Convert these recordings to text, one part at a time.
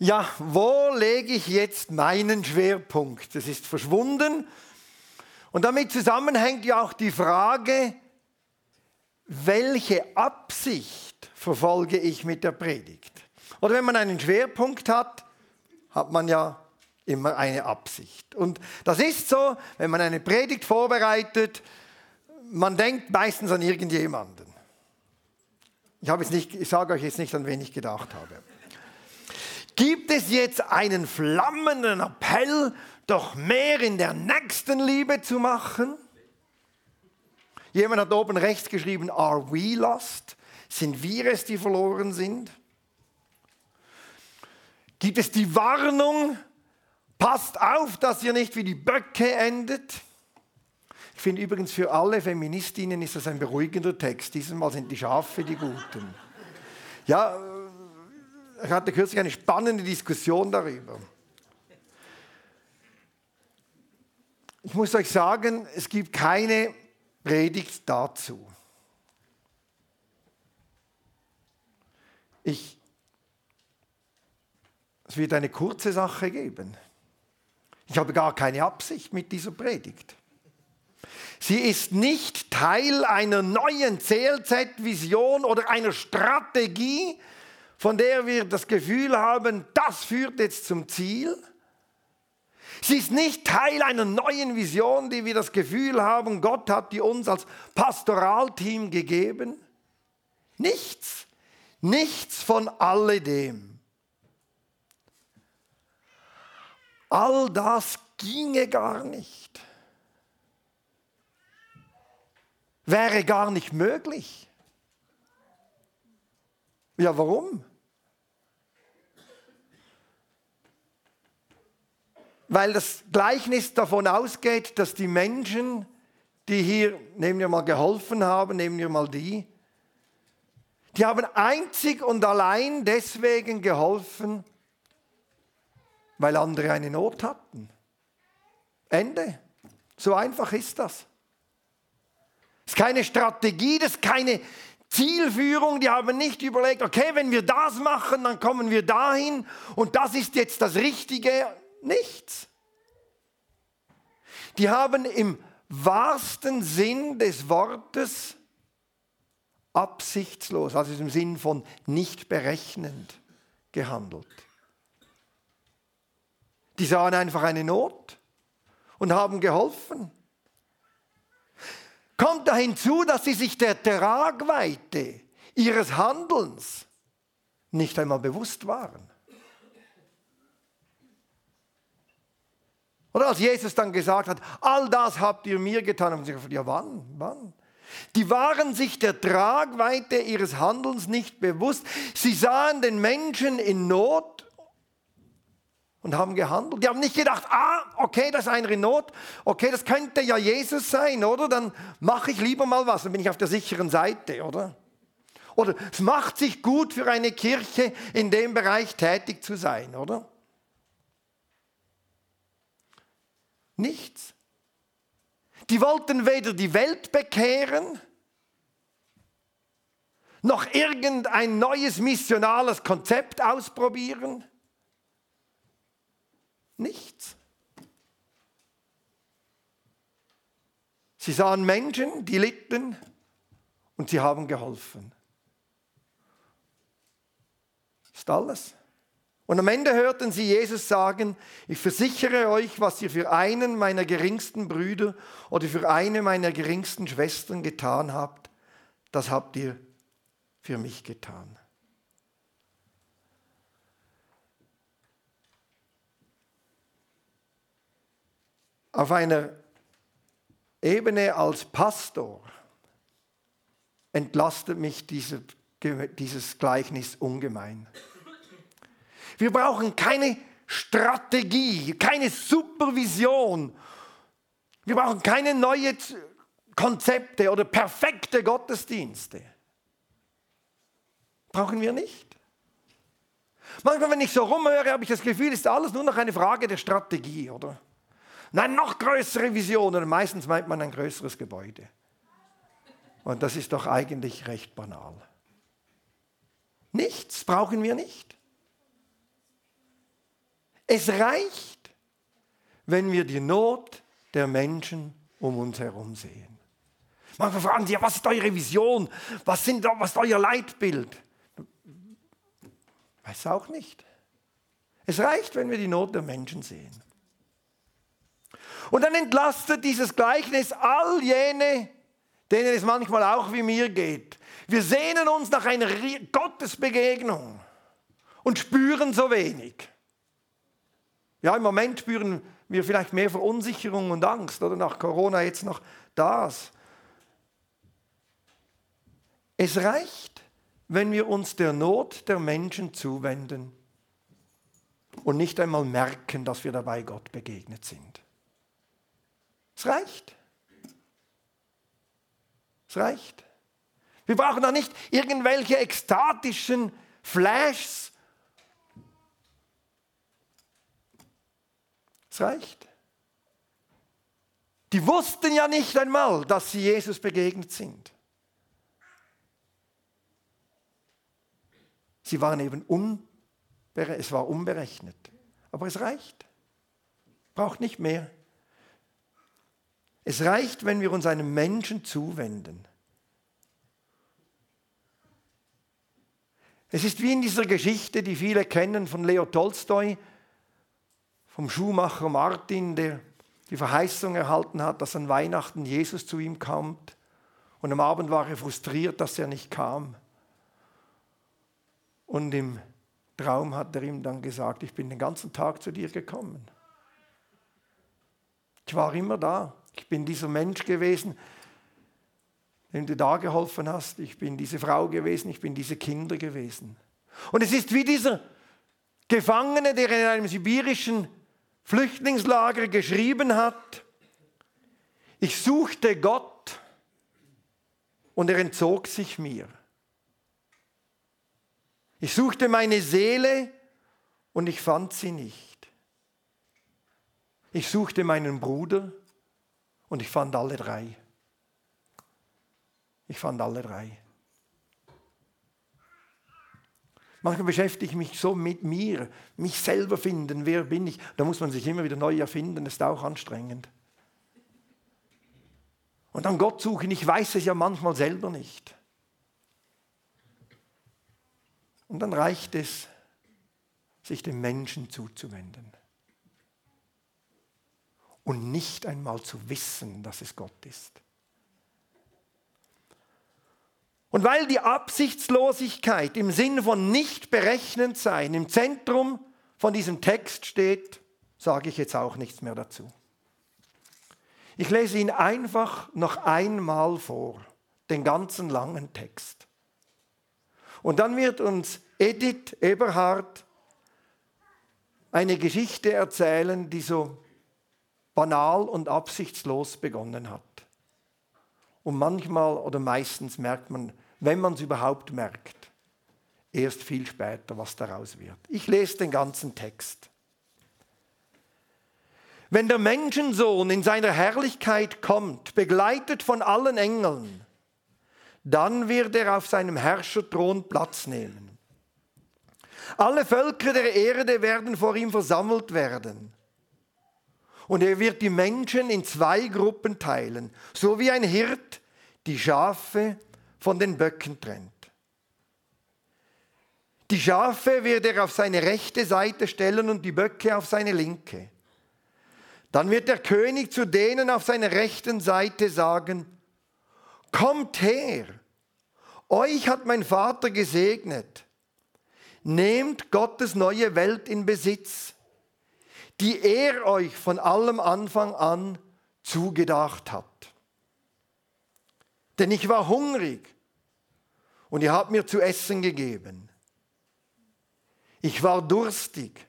Ja, wo lege ich jetzt meinen Schwerpunkt? Das ist verschwunden. Und damit zusammenhängt ja auch die Frage, welche Absicht verfolge ich mit der Predigt? Oder wenn man einen Schwerpunkt hat, hat man ja immer eine Absicht. Und das ist so, wenn man eine Predigt vorbereitet, man denkt meistens an irgendjemanden. Ich, habe nicht, ich sage euch jetzt nicht, an wen ich gedacht habe. Gibt es jetzt einen flammenden Appell, doch mehr in der nächsten Liebe zu machen? Jemand hat oben rechts geschrieben, are we lost? Sind wir es, die verloren sind? Gibt es die Warnung, passt auf, dass ihr nicht wie die Böcke endet? Ich finde übrigens für alle Feministinnen ist das ein beruhigender Text. Dieses Mal sind die Schafe die Guten. Ja, ich hatte kürzlich eine spannende Diskussion darüber. Ich muss euch sagen, es gibt keine Predigt dazu. Ich, es wird eine kurze Sache geben. Ich habe gar keine Absicht mit dieser Predigt. Sie ist nicht Teil einer neuen CLZ-Vision oder einer Strategie, von der wir das Gefühl haben, das führt jetzt zum Ziel. Sie ist nicht Teil einer neuen Vision, die wir das Gefühl haben, Gott hat die uns als Pastoralteam gegeben. Nichts, nichts von alledem. All das ginge gar nicht. Wäre gar nicht möglich. Ja, warum? Weil das Gleichnis davon ausgeht, dass die Menschen, die hier, nehmen wir mal geholfen haben, nehmen wir mal die, die haben einzig und allein deswegen geholfen, weil andere eine Not hatten. Ende. So einfach ist das. Es ist keine Strategie, das ist keine Zielführung. Die haben nicht überlegt, okay, wenn wir das machen, dann kommen wir dahin und das ist jetzt das Richtige nichts. Die haben im wahrsten Sinn des Wortes absichtslos, also im Sinn von nicht berechnend gehandelt. Die sahen einfach eine Not und haben geholfen. Kommt da hinzu, dass sie sich der Tragweite ihres Handelns nicht einmal bewusst waren. Oder als Jesus dann gesagt hat, all das habt ihr mir getan, haben sie gefragt, ja wann, wann? Die waren sich der Tragweite ihres Handelns nicht bewusst. Sie sahen den Menschen in Not und haben gehandelt. Die haben nicht gedacht, ah, okay, das ist einer in Not, okay, das könnte ja Jesus sein, oder? Dann mache ich lieber mal was, dann bin ich auf der sicheren Seite, oder? Oder es macht sich gut für eine Kirche in dem Bereich tätig zu sein, oder? Nichts. Die wollten weder die Welt bekehren, noch irgendein neues missionales Konzept ausprobieren. Nichts. Sie sahen Menschen, die litten und sie haben geholfen. Ist alles. Und am Ende hörten sie Jesus sagen, ich versichere euch, was ihr für einen meiner geringsten Brüder oder für eine meiner geringsten Schwestern getan habt, das habt ihr für mich getan. Auf einer Ebene als Pastor entlastet mich dieses Gleichnis ungemein. Wir brauchen keine Strategie, keine Supervision. Wir brauchen keine neuen Konzepte oder perfekte Gottesdienste. Brauchen wir nicht. Manchmal, wenn ich so rumhöre, habe ich das Gefühl, ist alles nur noch eine Frage der Strategie, oder? Nein, noch größere Visionen. Meistens meint man ein größeres Gebäude. Und das ist doch eigentlich recht banal. Nichts brauchen wir nicht. Es reicht, wenn wir die Not der Menschen um uns herum sehen. Manchmal fragen sie, ja, was ist eure Vision? Was, sind, was ist euer Leitbild? Weiß auch nicht. Es reicht, wenn wir die Not der Menschen sehen. Und dann entlastet dieses Gleichnis all jene, denen es manchmal auch wie mir geht. Wir sehnen uns nach einer Gottesbegegnung und spüren so wenig. Ja, im Moment spüren wir vielleicht mehr Verunsicherung und Angst oder nach Corona jetzt noch das. Es reicht, wenn wir uns der Not der Menschen zuwenden und nicht einmal merken, dass wir dabei Gott begegnet sind. Es reicht. Es reicht. Wir brauchen da nicht irgendwelche ekstatischen Flashs. Reicht. Die wussten ja nicht einmal, dass sie Jesus begegnet sind. Sie waren eben unberechnet, es war unberechnet. Aber es reicht. Braucht nicht mehr. Es reicht, wenn wir uns einem Menschen zuwenden. Es ist wie in dieser Geschichte, die viele kennen von Leo Tolstoi, vom Schuhmacher Martin, der die Verheißung erhalten hat, dass an Weihnachten Jesus zu ihm kommt. Und am Abend war er frustriert, dass er nicht kam. Und im Traum hat er ihm dann gesagt, ich bin den ganzen Tag zu dir gekommen. Ich war immer da. Ich bin dieser Mensch gewesen, dem du da geholfen hast. Ich bin diese Frau gewesen, ich bin diese Kinder gewesen. Und es ist wie dieser Gefangene, der in einem sibirischen Flüchtlingslager geschrieben hat, ich suchte Gott und er entzog sich mir. Ich suchte meine Seele und ich fand sie nicht. Ich suchte meinen Bruder und ich fand alle drei. Ich fand alle drei. Manchmal beschäftige ich mich so mit mir, mich selber finden, wer bin ich. Da muss man sich immer wieder neu erfinden, das ist auch anstrengend. Und dann Gott suchen, ich weiß es ja manchmal selber nicht. Und dann reicht es, sich dem Menschen zuzuwenden und nicht einmal zu wissen, dass es Gott ist. Und weil die Absichtslosigkeit im Sinn von nicht berechnend sein im Zentrum von diesem Text steht, sage ich jetzt auch nichts mehr dazu. Ich lese ihn einfach noch einmal vor, den ganzen langen Text. Und dann wird uns Edith Eberhard eine Geschichte erzählen, die so banal und absichtslos begonnen hat. Und manchmal oder meistens merkt man, wenn man es überhaupt merkt, erst viel später, was daraus wird. Ich lese den ganzen Text. Wenn der Menschensohn in seiner Herrlichkeit kommt, begleitet von allen Engeln, dann wird er auf seinem Herrscherthron Platz nehmen. Alle Völker der Erde werden vor ihm versammelt werden. Und er wird die Menschen in zwei Gruppen teilen, so wie ein Hirt die Schafe von den Böcken trennt. Die Schafe wird er auf seine rechte Seite stellen und die Böcke auf seine linke. Dann wird der König zu denen auf seiner rechten Seite sagen, Kommt her, euch hat mein Vater gesegnet, nehmt Gottes neue Welt in Besitz die er euch von allem Anfang an zugedacht hat. Denn ich war hungrig und ihr habt mir zu essen gegeben. Ich war durstig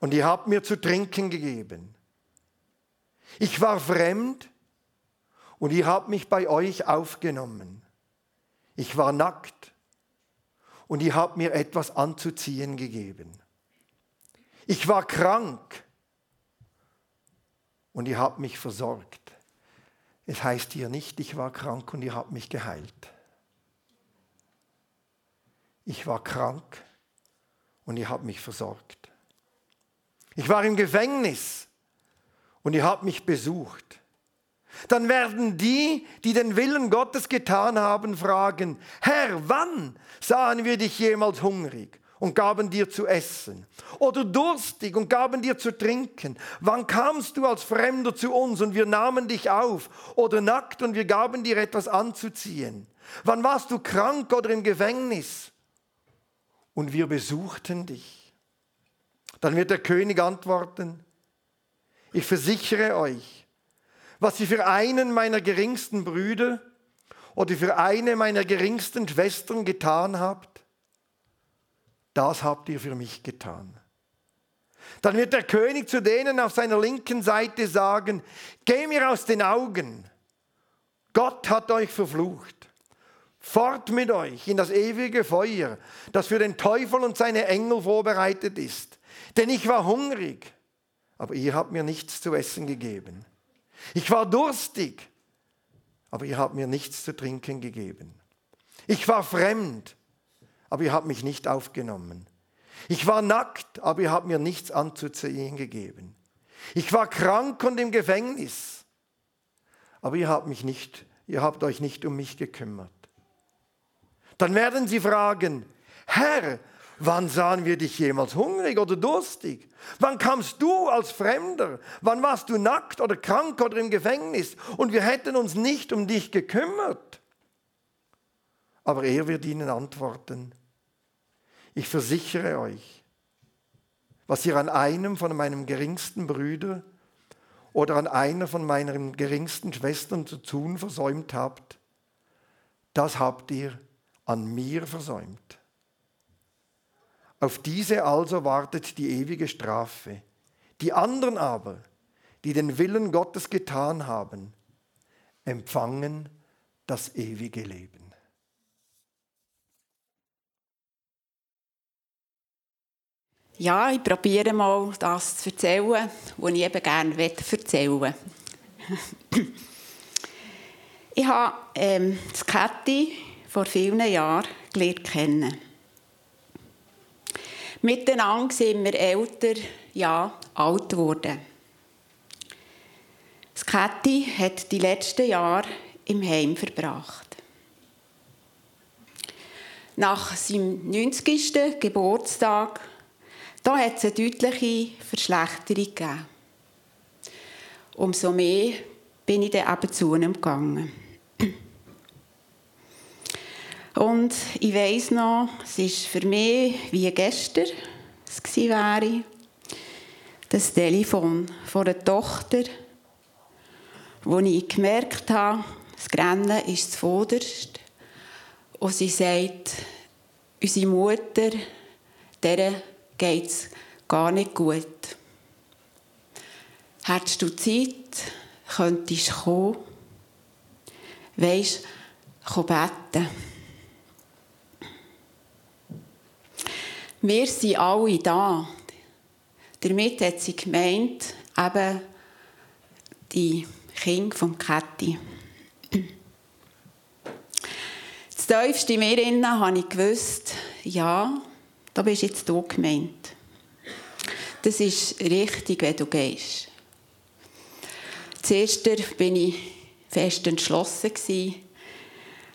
und ihr habt mir zu trinken gegeben. Ich war fremd und ihr habt mich bei euch aufgenommen. Ich war nackt und ihr habt mir etwas anzuziehen gegeben. Ich war krank und ihr habt mich versorgt. Es heißt hier nicht, ich war krank und ihr habt mich geheilt. Ich war krank und ihr habt mich versorgt. Ich war im Gefängnis und ihr habt mich besucht. Dann werden die, die den Willen Gottes getan haben, fragen, Herr, wann sahen wir dich jemals hungrig und gaben dir zu essen? Oder durstig und gaben dir zu trinken? Wann kamst du als Fremder zu uns und wir nahmen dich auf? Oder nackt und wir gaben dir etwas anzuziehen? Wann warst du krank oder im Gefängnis? Und wir besuchten dich. Dann wird der König antworten, ich versichere euch, was ihr für einen meiner geringsten Brüder oder für eine meiner geringsten Schwestern getan habt, das habt ihr für mich getan. Dann wird der König zu denen auf seiner linken Seite sagen, geh mir aus den Augen, Gott hat euch verflucht. Fort mit euch in das ewige Feuer, das für den Teufel und seine Engel vorbereitet ist. Denn ich war hungrig, aber ihr habt mir nichts zu essen gegeben. Ich war durstig, aber ihr habt mir nichts zu trinken gegeben. Ich war fremd, aber ihr habt mich nicht aufgenommen. Ich war nackt, aber ihr habt mir nichts anzuziehen gegeben. Ich war krank und im Gefängnis, aber ihr habt mich nicht, ihr habt euch nicht um mich gekümmert. Dann werden sie fragen, Herr, Wann sahen wir dich jemals hungrig oder durstig? Wann kamst du als Fremder? Wann warst du nackt oder krank oder im Gefängnis? Und wir hätten uns nicht um dich gekümmert. Aber er wird ihnen antworten, ich versichere euch, was ihr an einem von meinen geringsten Brüdern oder an einer von meinen geringsten Schwestern zu tun versäumt habt, das habt ihr an mir versäumt. Auf diese also wartet die ewige Strafe. Die anderen aber, die den Willen Gottes getan haben, empfangen das ewige Leben. Ja, ich probiere mal das zu erzählen, was ich eben gerne erzählen möchte. ich habe ähm, das Kätti vor vielen Jahren gelernt kennen. Miteinander sind wir älter, ja, alt geworden. Das Käthi hat die letzten Jahre im Heim verbracht. Nach seinem 90. Geburtstag da hat es eine deutliche Verschlechterung gegeben. Umso mehr bin ich dann eben zu ihm gegangen. Und ich weiss noch, es ist für mich wie gestern es wäre, das Telefon von der Tochter, wo ich gemerkt habe, das Grennen ist zuvorderst. Und sie sagt, unsere Mutter, der geht es gar nicht gut. Hättest du Zeit, könntest du kommen, weisst, komm beten. Wir sind alle da. Damit hat sie gemeint, eben die Kinder vom Kätti. Das tiefste mir habe ich gewusst, ja, da bist jetzt du gemeint. Das ist richtig, wenn du gehst. Zuerst war ich fest entschlossen.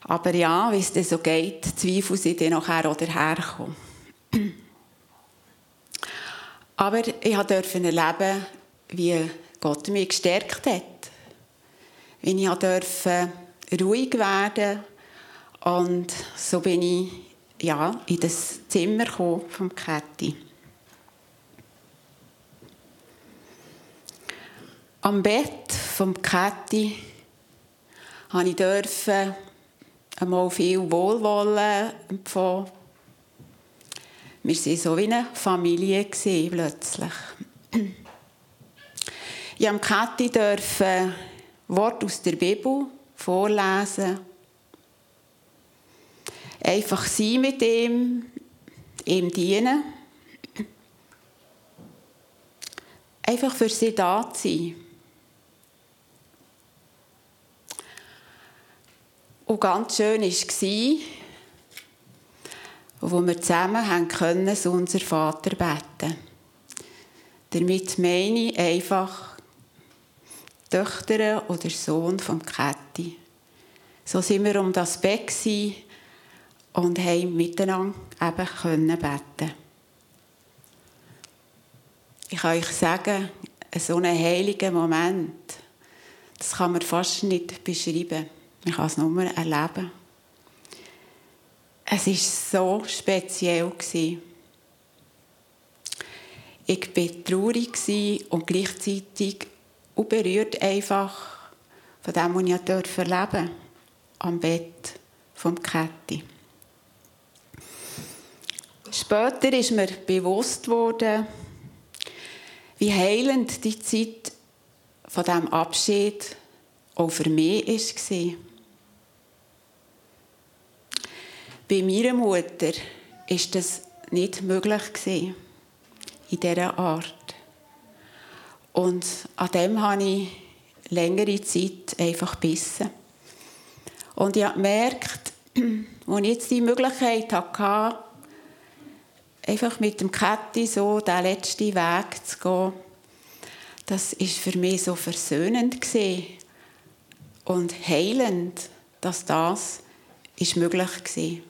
Aber ja, wie es dann so geht, Zweifel sind dann nachher auch dahergekommen. Aber ich durfte erleben, wie Gott mich gestärkt hat. Wie ich durfte ruhig werden und so bin ich ja, in das Zimmer vom Käthi. Am Bett vom Käthi durfte ich einmal viel Wohlwollen empfangen wir waren so wie eine Familie plötzlich. Ich durfte Kathi Wort aus der Bibel vorlesen. Einfach sein mit ihm, ihm dienen. Einfach für sie da zu sein. Und ganz schön war, wo wir zusammen können, so unser Vater beten. Damit meine ich einfach Töchter oder Sohn vom Kätti. So sind wir um das Bett und haben miteinander eben können beten. Ich kann euch sagen, so einen heiligen Moment, das kann man fast nicht beschreiben. Ich kann es nur erleben. Es war so speziell. Ich war traurig und gleichzeitig berührt einfach von dem, was ich erleben am Bett vom Kätti. Später ist mir bewusst worden, wie heilend die Zeit von dem Abschied auch für mich war. Bei meiner Mutter war das nicht möglich in dieser Art. Und an dem habe ich längere Zeit einfach gebissen. Und ich habe gemerkt, als ich jetzt die Möglichkeit hatte, einfach mit dem Kätti so den letzten Weg zu gehen, das ist für mich so versöhnend und heilend, dass das möglich war.